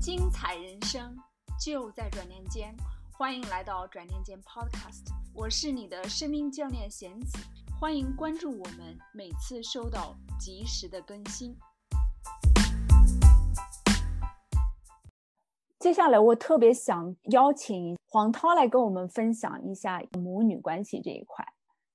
精彩人生就在转念间，欢迎来到转念间 Podcast，我是你的生命教练贤子，欢迎关注我们，每次收到及时的更新。接下来，我特别想邀请黄涛来跟我们分享一下母女关系这一块。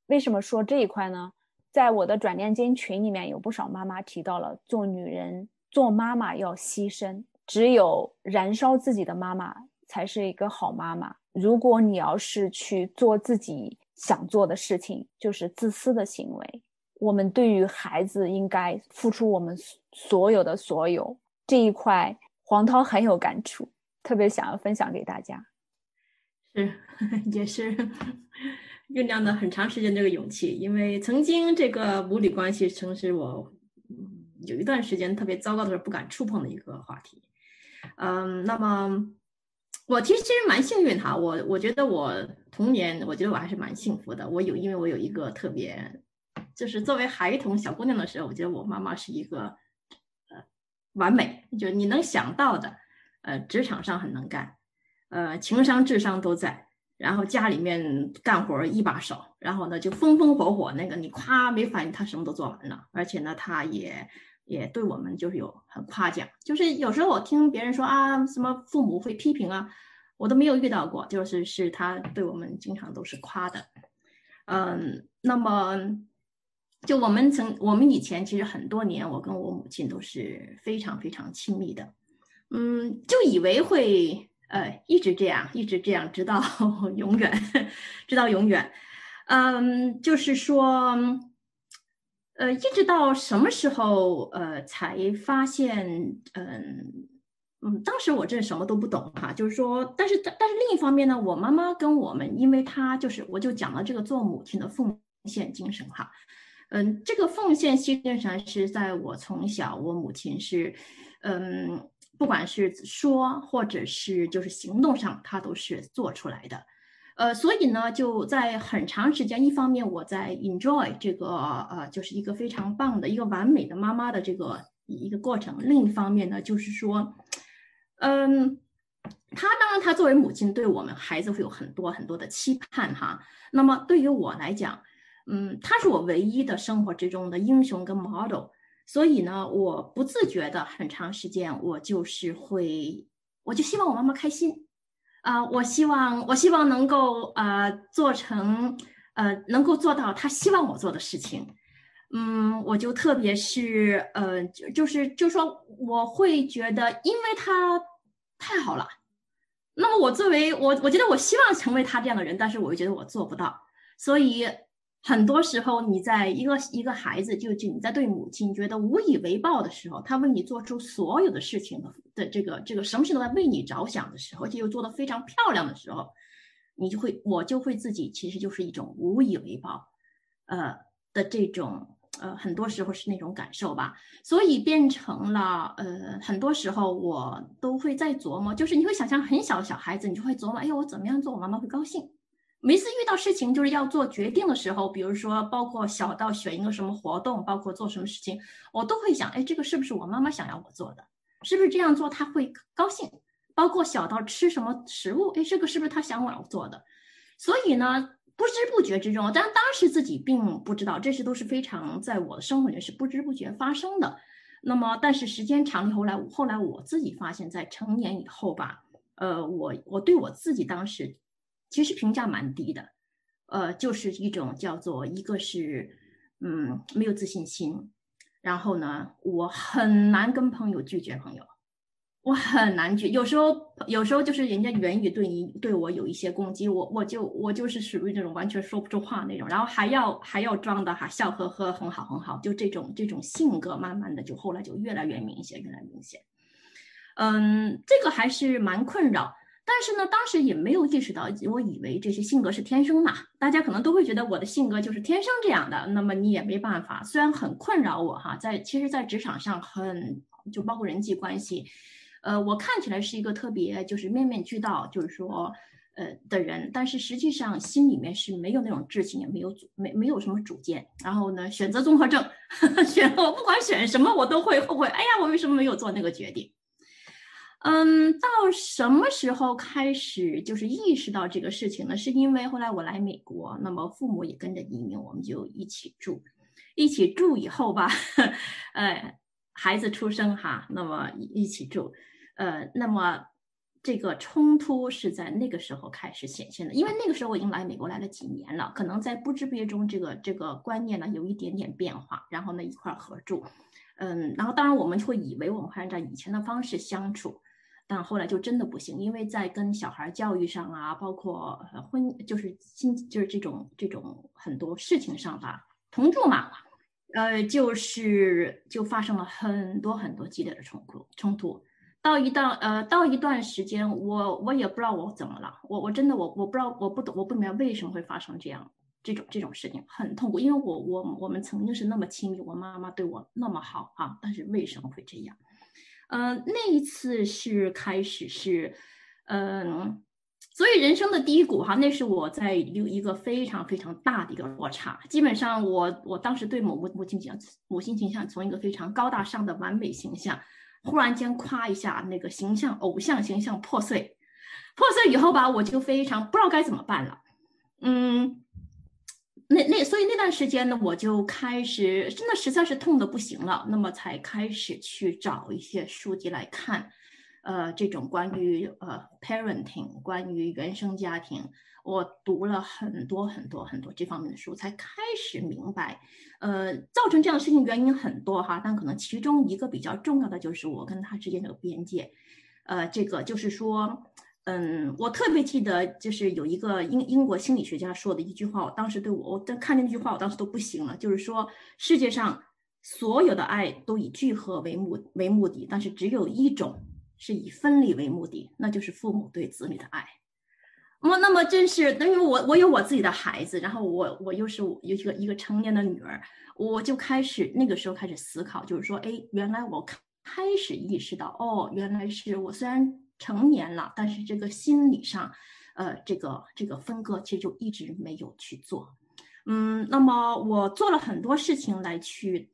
为什么说这一块呢？在我的转念间群里面，有不少妈妈提到了做女人、做妈妈要牺牲。只有燃烧自己的妈妈才是一个好妈妈。如果你要是去做自己想做的事情，就是自私的行为。我们对于孩子应该付出我们所有的所有。这一块，黄涛很有感触，特别想要分享给大家。是，也是酝酿了很长时间这个勇气，因为曾经这个母女关系曾是我有一段时间特别糟糕的时候不敢触碰的一个话题。嗯，那么我其实其实蛮幸运哈，我我觉得我童年，我觉得我还是蛮幸福的。我有，因为我有一个特别，就是作为孩童小姑娘的时候，我觉得我妈妈是一个呃完美，就你能想到的，呃，职场上很能干，呃，情商智商都在，然后家里面干活一把手，然后呢就风风火火，那个你夸没反应，她什么都做完了，而且呢，她也。也对我们就是有很夸奖，就是有时候我听别人说啊，什么父母会批评啊，我都没有遇到过，就是是他对我们经常都是夸的。嗯，那么就我们曾我们以前其实很多年，我跟我母亲都是非常非常亲密的，嗯，就以为会呃一直这样，一直这样，直到 永远，直到永远。嗯，就是说。呃，一直到什么时候，呃，才发现，嗯嗯，当时我真什么都不懂哈，就是说，但是但是另一方面呢，我妈妈跟我们，因为她就是，我就讲了这个做母亲的奉献精神哈，嗯，这个奉献精神是在我从小，我母亲是，嗯，不管是说或者是就是行动上，她都是做出来的。呃，所以呢，就在很长时间，一方面我在 enjoy 这个呃，就是一个非常棒的一个完美的妈妈的这个一个过程；另一方面呢，就是说，嗯，她当然她作为母亲对我们孩子会有很多很多的期盼哈。那么对于我来讲，嗯，她是我唯一的生活之中的英雄跟 model，所以呢，我不自觉的很长时间我就是会，我就希望我妈妈开心。啊，我希望，我希望能够呃做成，呃能够做到他希望我做的事情。嗯，我就特别是呃，就就是就说我会觉得，因为他太好了。那么我作为我，我觉得我希望成为他这样的人，但是我又觉得我做不到，所以。很多时候，你在一个一个孩子，就就你在对母亲觉得无以为报的时候，他为你做出所有的事情的的这个这个什么事都在为你着想的时候，而且又做得非常漂亮的时候，你就会我就会自己其实就是一种无以为报，呃的这种呃很多时候是那种感受吧，所以变成了呃很多时候我都会在琢磨，就是你会想象很小的小孩子，你就会琢磨，哎呀我怎么样做我妈妈会高兴。每次遇到事情就是要做决定的时候，比如说包括小到选一个什么活动，包括做什么事情，我都会想，哎，这个是不是我妈妈想要我做的？是不是这样做她会高兴？包括小到吃什么食物，哎，这个是不是她想我要做的？所以呢，不知不觉之中，但当时自己并不知道，这些都是非常在我的生活里是不知不觉发生的。那么，但是时间长了以，后来后来我自己发现，在成年以后吧，呃，我我对我自己当时。其实评价蛮低的，呃，就是一种叫做一个是，嗯，没有自信心，然后呢，我很难跟朋友拒绝朋友，我很难拒，有时候有时候就是人家言语对你对我有一些攻击，我我就我就是属于那种完全说不出话那种，然后还要还要装的哈笑呵呵很好很好，就这种这种性格，慢慢的就后来就越来越明显，越来越明显，嗯，这个还是蛮困扰。但是呢，当时也没有意识到，我以为这些性格是天生嘛。大家可能都会觉得我的性格就是天生这样的，那么你也没办法。虽然很困扰我哈，在其实，在职场上很就包括人际关系，呃，我看起来是一个特别就是面面俱到，就是说呃的人，但是实际上心里面是没有那种志气，也没有主没没有什么主见。然后呢，选择综合症，选我不管选什么我都会后悔。哎呀，我为什么没有做那个决定？嗯，到什么时候开始就是意识到这个事情呢？是因为后来我来美国，那么父母也跟着移民，我们就一起住，一起住以后吧，呃，孩子出生哈，那么一起住，呃，那么这个冲突是在那个时候开始显现的，因为那个时候我已经来美国来了几年了，可能在不知不觉中，这个这个观念呢有一点点变化，然后呢一块合住，嗯，然后当然我们会以为我们会按照以前的方式相处。但后来就真的不行，因为在跟小孩教育上啊，包括婚就是亲就是这种这种很多事情上吧，同住嘛，呃，就是就发生了很多很多激烈的冲突冲突。到一段呃到一段时间，我我也不知道我怎么了，我我真的我我不知道我不懂我不明白为什么会发生这样这种这种事情，很痛苦，因为我我我们曾经是那么亲密，我妈妈对我那么好啊，但是为什么会这样？嗯，那一次是开始是，嗯，所以人生的低谷哈，那是我在有一个非常非常大的一个落差。基本上，我我当时对母母母亲形象，母亲形象从一个非常高大上的完美形象，忽然间夸一下那个形象，偶像形象破碎，破碎以后吧，我就非常不知道该怎么办了，嗯。那那所以那段时间呢，我就开始真的实在是痛的不行了，那么才开始去找一些书籍来看，呃，这种关于呃 parenting，关于原生家庭，我读了很多很多很多这方面的书，才开始明白，呃，造成这样的事情原因很多哈，但可能其中一个比较重要的就是我跟他之间的边界，呃，这个就是说。嗯，我特别记得，就是有一个英英国心理学家说的一句话，我当时对我，我看见那句话，我当时都不行了。就是说，世界上所有的爱都以聚合为目为目的，但是只有一种是以分离为目的，那就是父母对子女的爱。那么，那么真是，因为我我有我自己的孩子，然后我我又是有一个一个成年的女儿，我就开始那个时候开始思考，就是说，哎，原来我开始意识到，哦，原来是我虽然。成年了，但是这个心理上，呃，这个这个分割其实就一直没有去做。嗯，那么我做了很多事情来去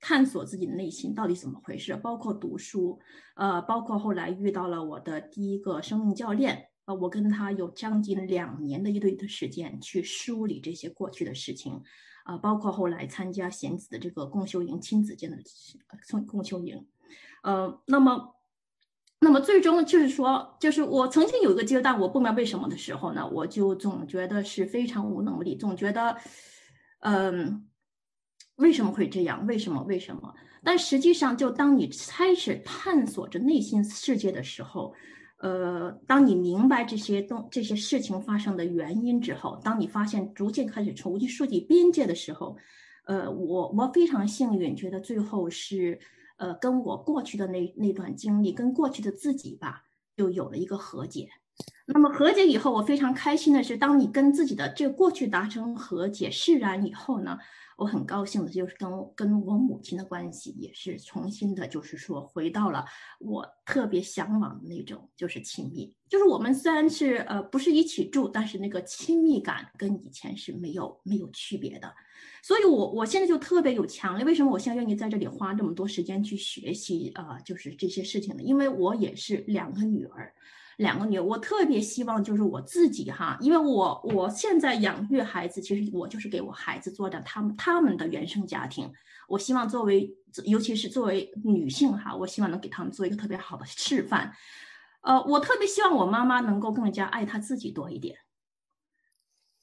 探索自己的内心到底怎么回事，包括读书，呃，包括后来遇到了我的第一个生命教练，呃，我跟他有将近两年的一对的时间去梳理这些过去的事情，啊，包括后来参加贤子的这个共修营，亲子间的共共修营，呃，那么。那么最终就是说，就是我曾经有一个阶段，我不明白为什么的时候呢，我就总觉得是非常无能力，总觉得，嗯，为什么会这样？为什么？为什么？但实际上，就当你开始探索着内心世界的时候，呃，当你明白这些东这些事情发生的原因之后，当你发现逐渐开始重新树立边界的时候，呃，我我非常幸运，觉得最后是。呃，跟我过去的那那段经历，跟过去的自己吧，就有了一个和解。那么和解以后，我非常开心的是，当你跟自己的这个过去达成和解释然以后呢，我很高兴的就是跟跟我母亲的关系也是重新的，就是说回到了我特别向往的那种，就是亲密。就是我们虽然是呃不是一起住，但是那个亲密感跟以前是没有没有区别的。所以，我我现在就特别有强烈。为什么我现在愿意在这里花这么多时间去学习啊？就是这些事情呢？因为我也是两个女儿，两个女儿，我特别希望就是我自己哈，因为我我现在养育孩子，其实我就是给我孩子做的他们他们的原生家庭。我希望作为，尤其是作为女性哈，我希望能给他们做一个特别好的示范。呃，我特别希望我妈妈能够更加爱她自己多一点。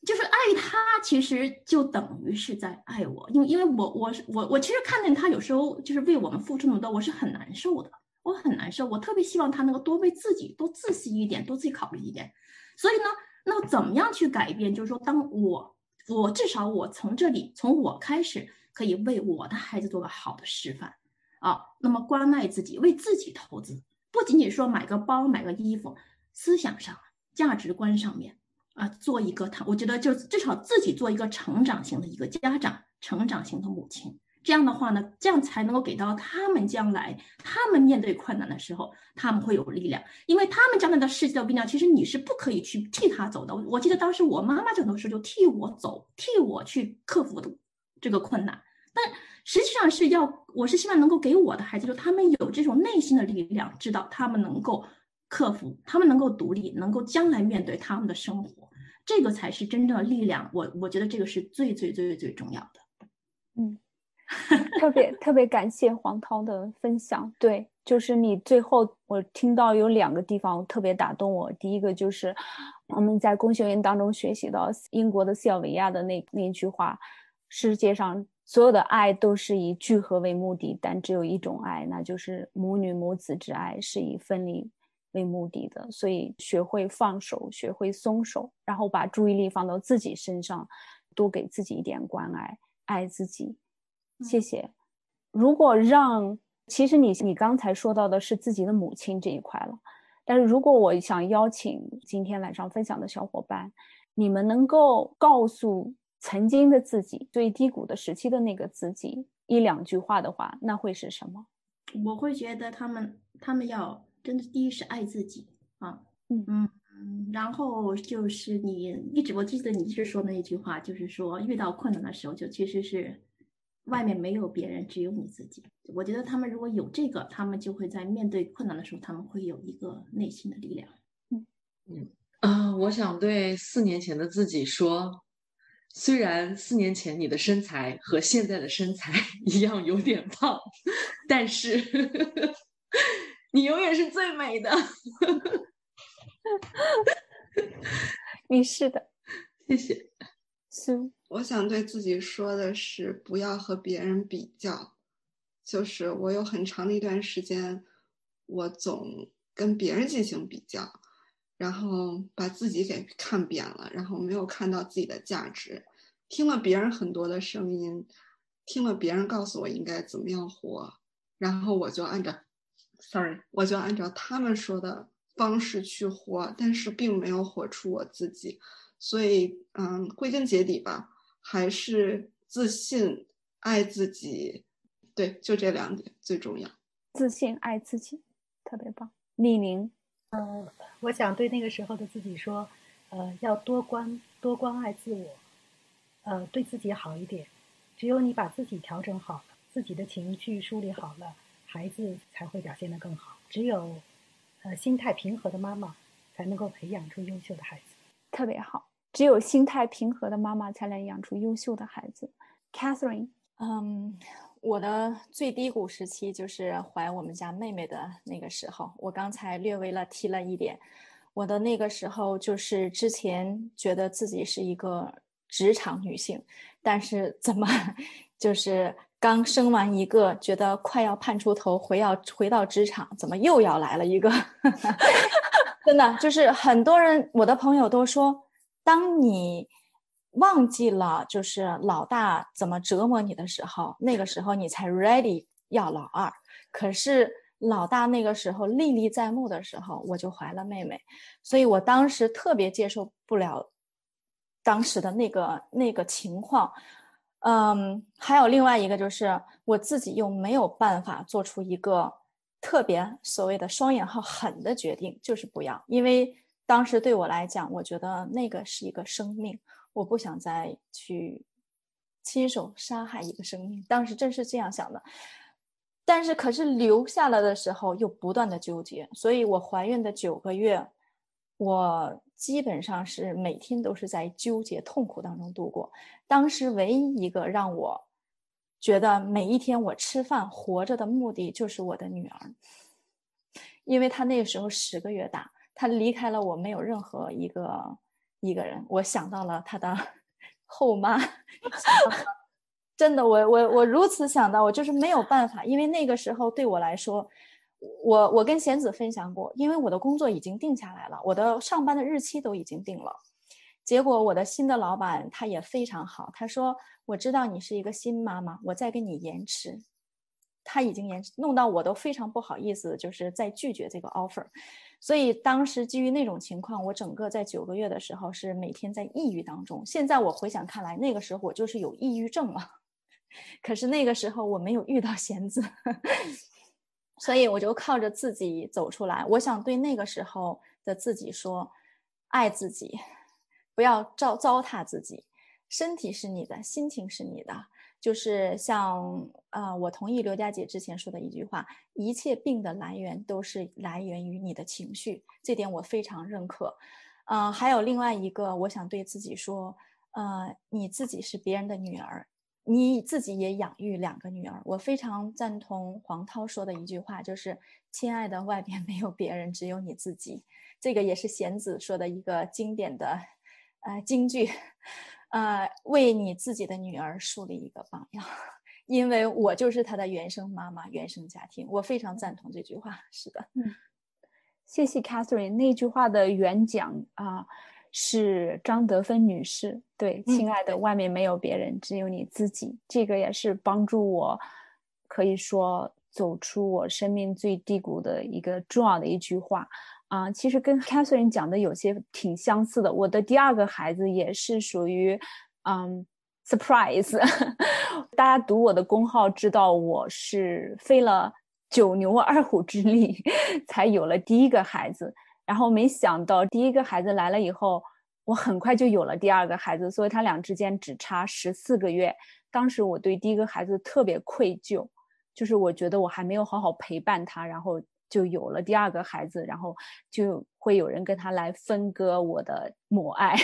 就是爱他，其实就等于是在爱我，因为因为我我我我其实看见他有时候就是为我们付出那么多，我是很难受的，我很难受。我特别希望他能够多为自己多自私一点，多自己考虑一点。所以呢，那怎么样去改变？就是说，当我我至少我从这里从我开始，可以为我的孩子做个好的示范啊。那么关爱自己，为自己投资，不仅仅说买个包、买个衣服，思想上、价值观上面。啊，做一个他，我觉得就至少自己做一个成长型的一个家长，成长型的母亲。这样的话呢，这样才能够给到他们将来，他们面对困难的时候，他们会有力量。因为他们将来的世界的力量，其实你是不可以去替他走的。我记得当时我妈妈很多时候就替我走，替我去克服这个困难。但实际上是要，我是希望能够给我的孩子，就他们有这种内心的力量，知道他们能够克服，他们能够独立，能够将来面对他们的生活，这个才是真正的力量。我我觉得这个是最最最最重要的。嗯，特别特别感谢黄涛的分享。对，就是你最后我听到有两个地方特别打动我，第一个就是我们在公学院当中学习到英国的西尔维亚的那那句话：世界上。所有的爱都是以聚合为目的，但只有一种爱，那就是母女母子之爱，是以分离为目的的。所以，学会放手，学会松手，然后把注意力放到自己身上，多给自己一点关爱，爱自己。谢谢。如果让，其实你你刚才说到的是自己的母亲这一块了，但是如果我想邀请今天晚上分享的小伙伴，你们能够告诉。曾经的自己最低谷的时期的那个自己一两句话的话，那会是什么？我会觉得他们他们要真的第一是爱自己啊，嗯嗯，然后就是你一直我记得你一直说那一句话，就是说遇到困难的时候就其实是外面没有别人，只有你自己。我觉得他们如果有这个，他们就会在面对困难的时候，他们会有一个内心的力量。嗯嗯啊，我想对四年前的自己说。虽然四年前你的身材和现在的身材 一样有点胖，但是 你永远是最美的。你是的，谢谢。苏，我想对自己说的是，不要和别人比较。就是我有很长的一段时间，我总跟别人进行比较。然后把自己给看扁了，然后没有看到自己的价值，听了别人很多的声音，听了别人告诉我应该怎么样活，然后我就按照，sorry，我就按照他们说的方式去活，但是并没有活出我自己，所以，嗯，归根结底吧，还是自信、爱自己，对，就这两点最重要。自信、爱自己，特别棒。李宁。嗯，我想对那个时候的自己说，呃，要多关多关爱自我，呃，对自己好一点。只有你把自己调整好了，自己的情绪梳理好了，孩子才会表现得更好。只有，呃，心态平和的妈妈，才能够培养出优秀的孩子。特别好，只有心态平和的妈妈，才能养出优秀的孩子。Catherine，嗯。我的最低谷时期就是怀我们家妹妹的那个时候。我刚才略微了提了一点，我的那个时候就是之前觉得自己是一个职场女性，但是怎么就是刚生完一个，觉得快要盼出头，回要回到职场，怎么又要来了一个？真的就是很多人，我的朋友都说，当你。忘记了，就是老大怎么折磨你的时候，那个时候你才 ready 要老二。可是老大那个时候历历在目的时候，我就怀了妹妹，所以我当时特别接受不了当时的那个那个情况。嗯，还有另外一个就是我自己又没有办法做出一个特别所谓的双引号狠的决定，就是不要，因为当时对我来讲，我觉得那个是一个生命。我不想再去亲手杀害一个生命，当时真是这样想的。但是，可是留下来的时候又不断的纠结，所以我怀孕的九个月，我基本上是每天都是在纠结痛苦当中度过。当时唯一一个让我觉得每一天我吃饭活着的目的，就是我的女儿，因为她那个时候十个月大，她离开了我，没有任何一个。一个人，我想到了他的 后妈 真的，我我我如此想到，我就是没有办法，因为那个时候对我来说，我我跟贤子分享过，因为我的工作已经定下来了，我的上班的日期都已经定了，结果我的新的老板他也非常好，他说我知道你是一个新妈妈，我再给你延迟。他已经严弄到我都非常不好意思，就是在拒绝这个 offer，所以当时基于那种情况，我整个在九个月的时候是每天在抑郁当中。现在我回想看来，那个时候我就是有抑郁症了，可是那个时候我没有遇到贤子，所以我就靠着自己走出来。我想对那个时候的自己说：爱自己，不要糟糟蹋自己，身体是你的，心情是你的。就是像呃，我同意刘佳姐之前说的一句话：一切病的来源都是来源于你的情绪，这点我非常认可。呃，还有另外一个，我想对自己说，呃，你自己是别人的女儿，你自己也养育两个女儿。我非常赞同黄涛说的一句话，就是“亲爱的，外边没有别人，只有你自己”。这个也是贤子说的一个经典的呃金句。呃，为你自己的女儿树立一个榜样，因为我就是她的原生妈妈、原生家庭，我非常赞同这句话。是的，嗯，谢谢 Catherine。那句话的原讲啊，是张德芬女士。对，亲爱的，外面没有别人，只有你自己。这个也是帮助我，可以说走出我生命最低谷的一个重要的一句话。啊，其实跟 Catherine 讲的有些挺相似的。我的第二个孩子也是属于，嗯，surprise。大家读我的公号知道我是费了九牛二虎之力才有了第一个孩子，然后没想到第一个孩子来了以后，我很快就有了第二个孩子，所以他俩之间只差十四个月。当时我对第一个孩子特别愧疚，就是我觉得我还没有好好陪伴他，然后。就有了第二个孩子，然后就会有人跟他来分割我的母爱。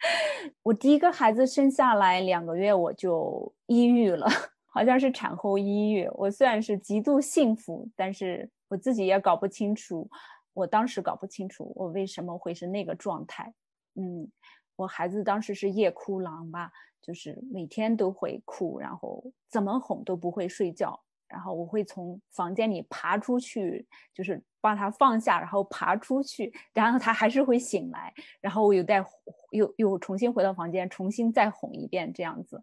我第一个孩子生下来两个月，我就抑郁了，好像是产后抑郁。我虽然是极度幸福，但是我自己也搞不清楚，我当时搞不清楚我为什么会是那个状态。嗯，我孩子当时是夜哭狼吧，就是每天都会哭，然后怎么哄都不会睡觉。然后我会从房间里爬出去，就是把他放下，然后爬出去，然后他还是会醒来，然后我又再又又重新回到房间，重新再哄一遍这样子。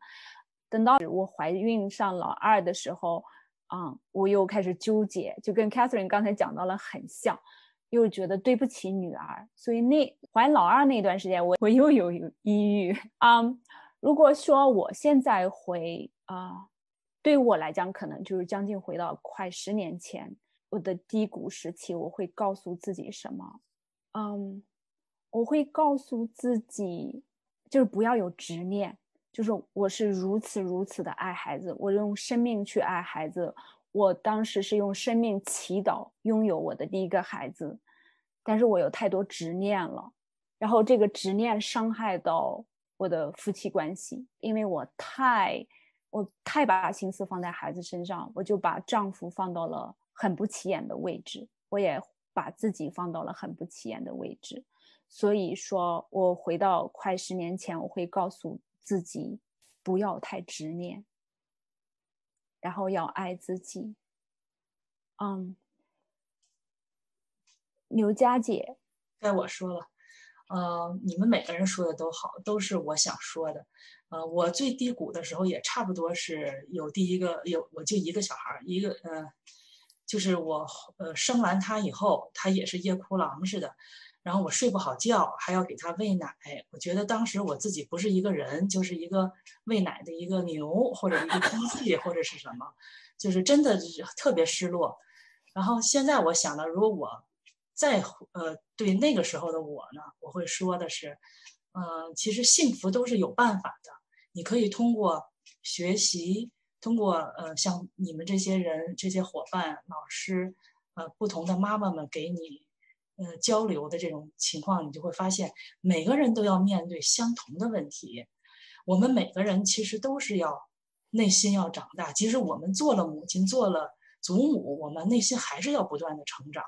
等到我怀孕上老二的时候，啊，我又开始纠结，就跟 Catherine 刚才讲到了很像，又觉得对不起女儿，所以那怀老二那段时间，我我又有抑郁 啊。如果说我现在回啊。对于我来讲，可能就是将近回到快十年前我的低谷时期。我会告诉自己什么？嗯，我会告诉自己，就是不要有执念，就是我是如此如此的爱孩子，我用生命去爱孩子。我当时是用生命祈祷拥有我的第一个孩子，但是我有太多执念了，然后这个执念伤害到我的夫妻关系，因为我太。我太把心思放在孩子身上，我就把丈夫放到了很不起眼的位置，我也把自己放到了很不起眼的位置。所以说，我回到快十年前，我会告诉自己不要太执念，然后要爱自己。嗯，刘佳姐，该我说了。呃，你们每个人说的都好，都是我想说的。呃，我最低谷的时候也差不多是有第一个有，我就一个小孩儿，一个呃，就是我呃生完他以后，他也是夜哭狼似的，然后我睡不好觉，还要给他喂奶。我觉得当时我自己不是一个人，就是一个喂奶的一个牛或者一个机器或者是什么，就是真的特别失落。然后现在我想到，如果我再呃对那个时候的我呢，我会说的是，呃，其实幸福都是有办法的。你可以通过学习，通过呃，像你们这些人、这些伙伴、老师，呃，不同的妈妈们给你呃交流的这种情况，你就会发现，每个人都要面对相同的问题。我们每个人其实都是要内心要长大。即使我们做了母亲、做了祖母，我们内心还是要不断的成长。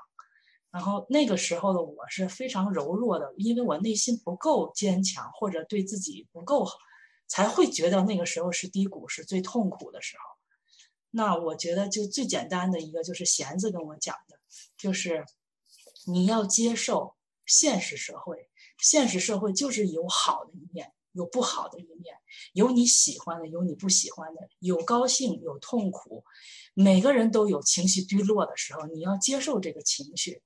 然后那个时候的我是非常柔弱的，因为我内心不够坚强，或者对自己不够好。才会觉得那个时候是低谷，是最痛苦的时候。那我觉得就最简单的一个就是弦子跟我讲的，就是你要接受现实社会，现实社会就是有好的一面，有不好的一面，有你喜欢的，有你不喜欢的，有高兴，有痛苦，每个人都有情绪低落的时候，你要接受这个情绪，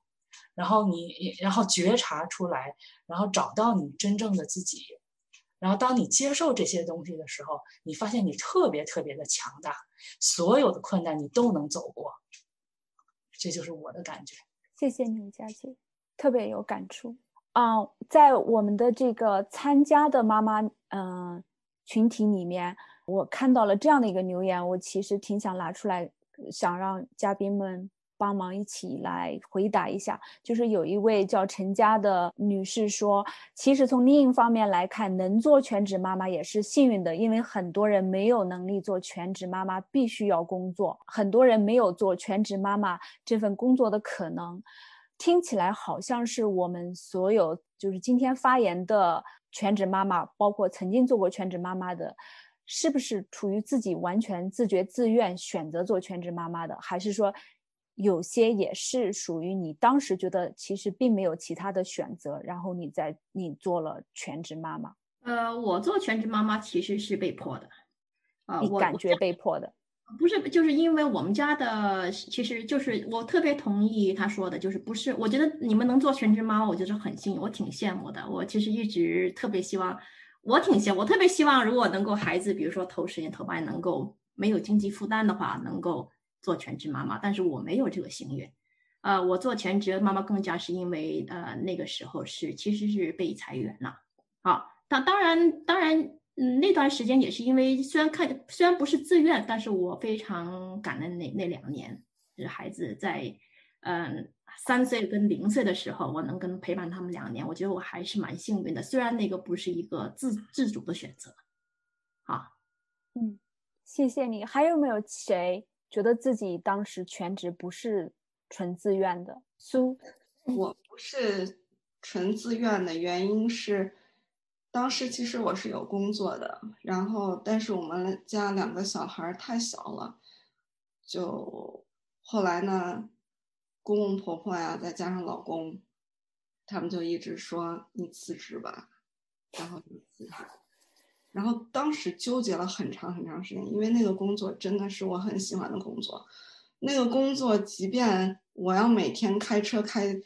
然后你然后觉察出来，然后找到你真正的自己。然后，当你接受这些东西的时候，你发现你特别特别的强大，所有的困难你都能走过。这就是我的感觉。谢谢你，佳姐，特别有感触。啊，在我们的这个参加的妈妈嗯群体里面，我看到了这样的一个留言，我其实挺想拿出来，想让嘉宾们帮忙一起来回答一下。就是有一位叫陈佳的女士说，其实从另一方面来看，能做全职妈妈也是幸运的，因为很多人没有能力做全职妈妈，必须要工作，很多人没有做全职妈妈这份工作的可能。听起来好像是我们所有就是今天发言的全职妈妈，包括曾经做过全职妈妈的，是不是处于自己完全自觉自愿选择做全职妈妈的，还是说有些也是属于你当时觉得其实并没有其他的选择，然后你在你做了全职妈妈？呃，我做全职妈妈其实是被迫的，啊，你我感觉被迫的？不是，就是因为我们家的，其实就是我特别同意他说的，就是不是，我觉得你们能做全职妈妈，我觉得很幸运，我挺羡慕的。我其实一直特别希望，我挺羡，我特别希望，如果能够孩子，比如说头十年、头八年能够没有经济负担的话，能够做全职妈妈，但是我没有这个心愿。呃，我做全职妈妈更加是因为，呃，那个时候是其实是被裁员了。好，当当然当然。嗯，那段时间也是因为虽然看虽然不是自愿，但是我非常感恩那那两年，就是孩子在嗯三岁跟零岁的时候，我能跟陪伴他们两年，我觉得我还是蛮幸运的。虽然那个不是一个自自主的选择，啊，嗯，谢谢你。还有没有谁觉得自己当时全职不是纯自愿的？苏，我不是纯自愿的原因是。当时其实我是有工作的，然后但是我们家两个小孩太小了，就后来呢，公公婆婆呀，再加上老公，他们就一直说你辞职吧，然后就辞职，然后当时纠结了很长很长时间，因为那个工作真的是我很喜欢的工作，那个工作即便我要每天开车开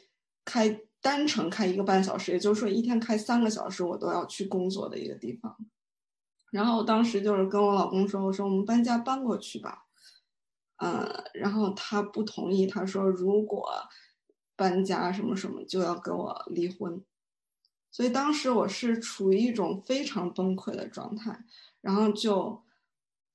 开。单程开一个半小时，也就是说一天开三个小时，我都要去工作的一个地方。然后当时就是跟我老公说：“我说我们搬家搬过去吧。”嗯，然后他不同意，他说如果搬家什么什么就要跟我离婚。所以当时我是处于一种非常崩溃的状态，然后就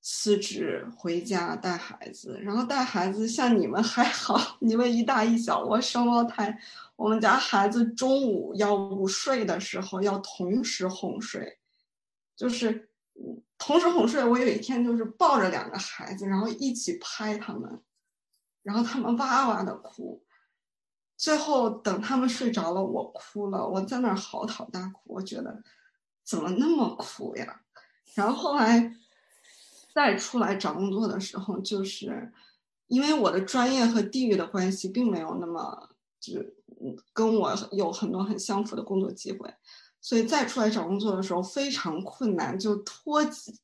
辞职回家带孩子。然后带孩子像你们还好，你们一大一小，我双胞胎。我们家孩子中午要午睡的时候要同时哄睡，就是同时哄睡。我有一天就是抱着两个孩子，然后一起拍他们，然后他们哇哇的哭。最后等他们睡着了，我哭了，我在那儿嚎啕大哭。我觉得怎么那么苦呀？然后后来再出来找工作的时候，就是因为我的专业和地域的关系，并没有那么就。跟我有很多很相符的工作机会，所以再出来找工作的时候非常困难，就托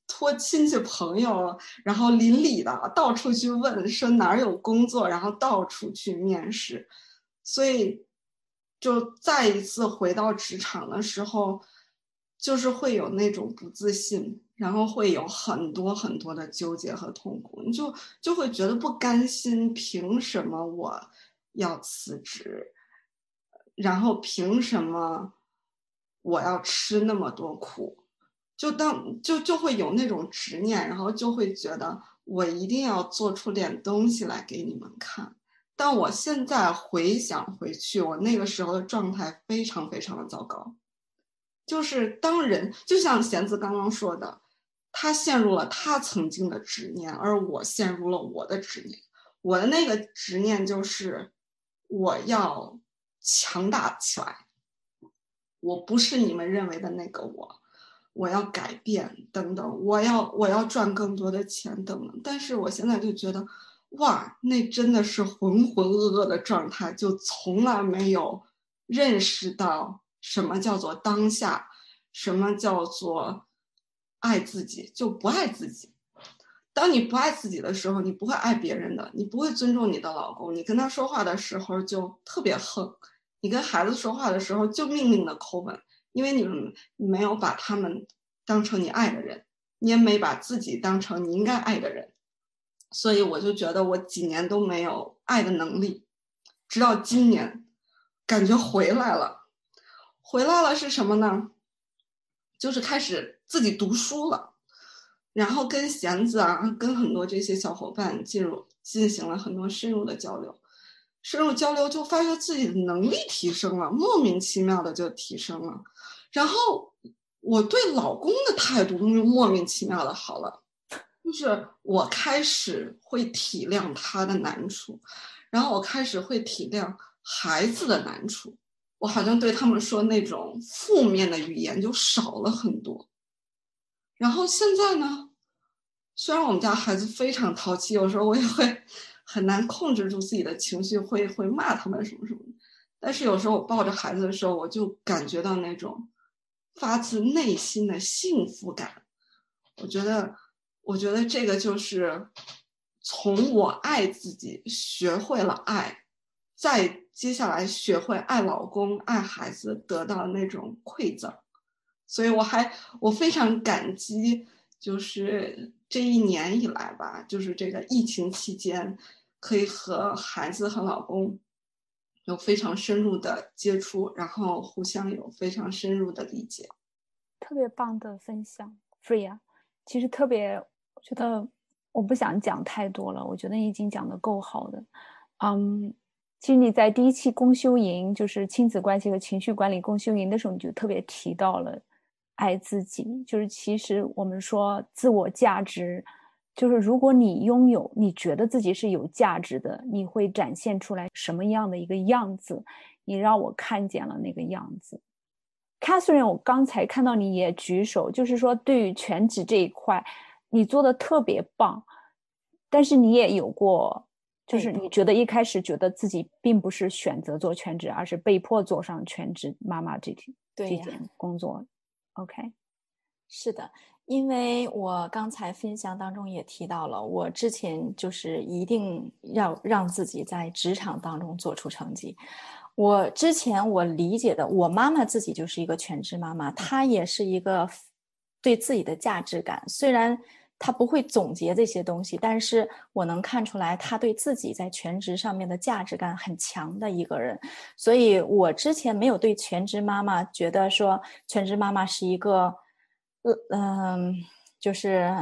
托亲戚朋友，然后邻里的到处去问，说哪儿有工作，然后到处去面试，所以就再一次回到职场的时候，就是会有那种不自信，然后会有很多很多的纠结和痛苦，你就就会觉得不甘心，凭什么我要辞职？然后凭什么我要吃那么多苦？就当就就会有那种执念，然后就会觉得我一定要做出点东西来给你们看。但我现在回想回去，我那个时候的状态非常非常的糟糕。就是当人就像贤子刚刚说的，他陷入了他曾经的执念，而我陷入了我的执念。我的那个执念就是我要。强大起来，我不是你们认为的那个我，我要改变等等，我要我要赚更多的钱等等。但是我现在就觉得，哇，那真的是浑浑噩噩的状态，就从来没有认识到什么叫做当下，什么叫做爱自己，就不爱自己。当你不爱自己的时候，你不会爱别人的，你不会尊重你的老公，你跟他说话的时候就特别横。你跟孩子说话的时候就命令的口吻，因为你们没有把他们当成你爱的人，你也没把自己当成你应该爱的人，所以我就觉得我几年都没有爱的能力，直到今年，感觉回来了，回来了是什么呢？就是开始自己读书了，然后跟弦子啊，跟很多这些小伙伴进入进行了很多深入的交流，深入交流就发现自己的能力提升了，莫名其妙的就提升了，然后我对老公的态度就莫名其妙的好了，就是我开始会体谅他的难处，然后我开始会体谅孩子的难处，我好像对他们说那种负面的语言就少了很多。然后现在呢，虽然我们家孩子非常淘气，有时候我也会很难控制住自己的情绪，会会骂他们什么什么的。但是有时候我抱着孩子的时候，我就感觉到那种发自内心的幸福感。我觉得，我觉得这个就是从我爱自己，学会了爱，再接下来学会爱老公、爱孩子，得到那种馈赠。所以我还我非常感激，就是这一年以来吧，就是这个疫情期间，可以和孩子和老公有非常深入的接触，然后互相有非常深入的理解。特别棒的分享，Freya。其实特别，觉得我不想讲太多了，我觉得你已经讲的够好的。嗯，其实你在第一期公修营，就是亲子关系和情绪管理公修营的时候，你就特别提到了。爱自己，就是其实我们说自我价值，就是如果你拥有，你觉得自己是有价值的，你会展现出来什么样的一个样子？你让我看见了那个样子。Catherine，我刚才看到你也举手，就是说对于全职这一块，你做的特别棒，但是你也有过，就是你觉得一开始觉得自己并不是选择做全职，而是被迫做上全职妈妈这这件工作。OK，是的，因为我刚才分享当中也提到了，我之前就是一定要让自己在职场当中做出成绩。我之前我理解的，我妈妈自己就是一个全职妈妈，她也是一个对自己的价值感，虽然。他不会总结这些东西，但是我能看出来，他对自己在全职上面的价值感很强的一个人。所以我之前没有对全职妈妈觉得说全职妈妈是一个，嗯，就是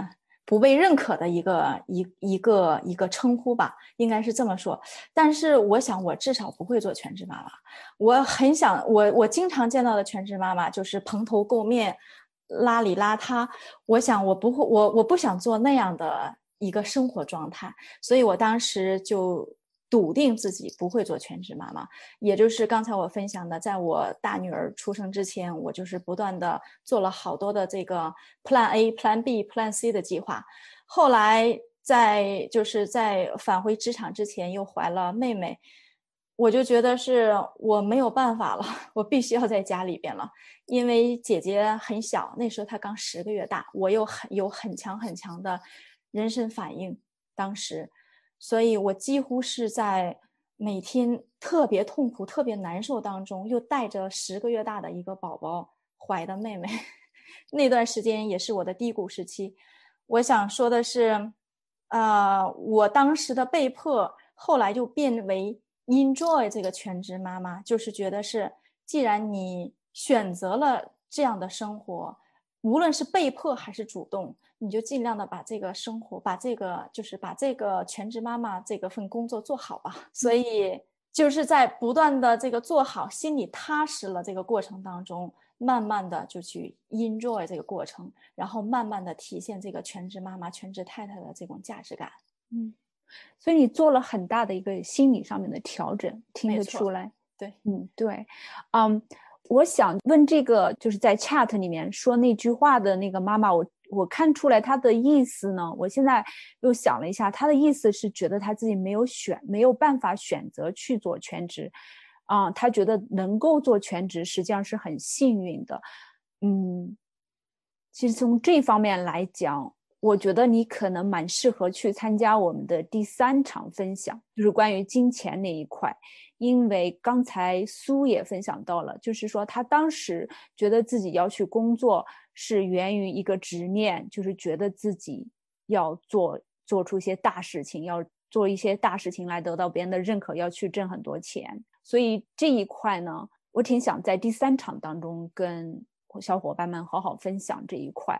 不被认可的一个一一个一个称呼吧，应该是这么说。但是我想，我至少不会做全职妈妈。我很想，我我经常见到的全职妈妈就是蓬头垢面。邋里邋遢，我想我不会，我我不想做那样的一个生活状态，所以我当时就笃定自己不会做全职妈妈。也就是刚才我分享的，在我大女儿出生之前，我就是不断的做了好多的这个 Plan A、Plan B、Plan C 的计划。后来在就是在返回职场之前，又怀了妹妹。我就觉得是我没有办法了，我必须要在家里边了，因为姐姐很小，那时候她刚十个月大，我又很有很强很强的人身反应，当时，所以我几乎是在每天特别痛苦、特别难受当中，又带着十个月大的一个宝宝怀的妹妹，那段时间也是我的低谷时期。我想说的是，呃，我当时的被迫，后来就变为。Enjoy 这个全职妈妈，就是觉得是，既然你选择了这样的生活，无论是被迫还是主动，你就尽量的把这个生活，把这个就是把这个全职妈妈这个份工作做好吧。所以就是在不断的这个做好，心里踏实了这个过程当中，慢慢的就去 enjoy 这个过程，然后慢慢的体现这个全职妈妈、全职太太的这种价值感。嗯。所以你做了很大的一个心理上面的调整，听得出来。对，嗯，对，嗯，我想问这个，就是在 chat 里面说那句话的那个妈妈，我我看出来她的意思呢。我现在又想了一下，她的意思是觉得她自己没有选，没有办法选择去做全职，啊，她觉得能够做全职实际上是很幸运的。嗯，其实从这方面来讲。我觉得你可能蛮适合去参加我们的第三场分享，就是关于金钱那一块。因为刚才苏也分享到了，就是说他当时觉得自己要去工作是源于一个执念，就是觉得自己要做做出一些大事情，要做一些大事情来得到别人的认可，要去挣很多钱。所以这一块呢，我挺想在第三场当中跟小伙伴们好好分享这一块。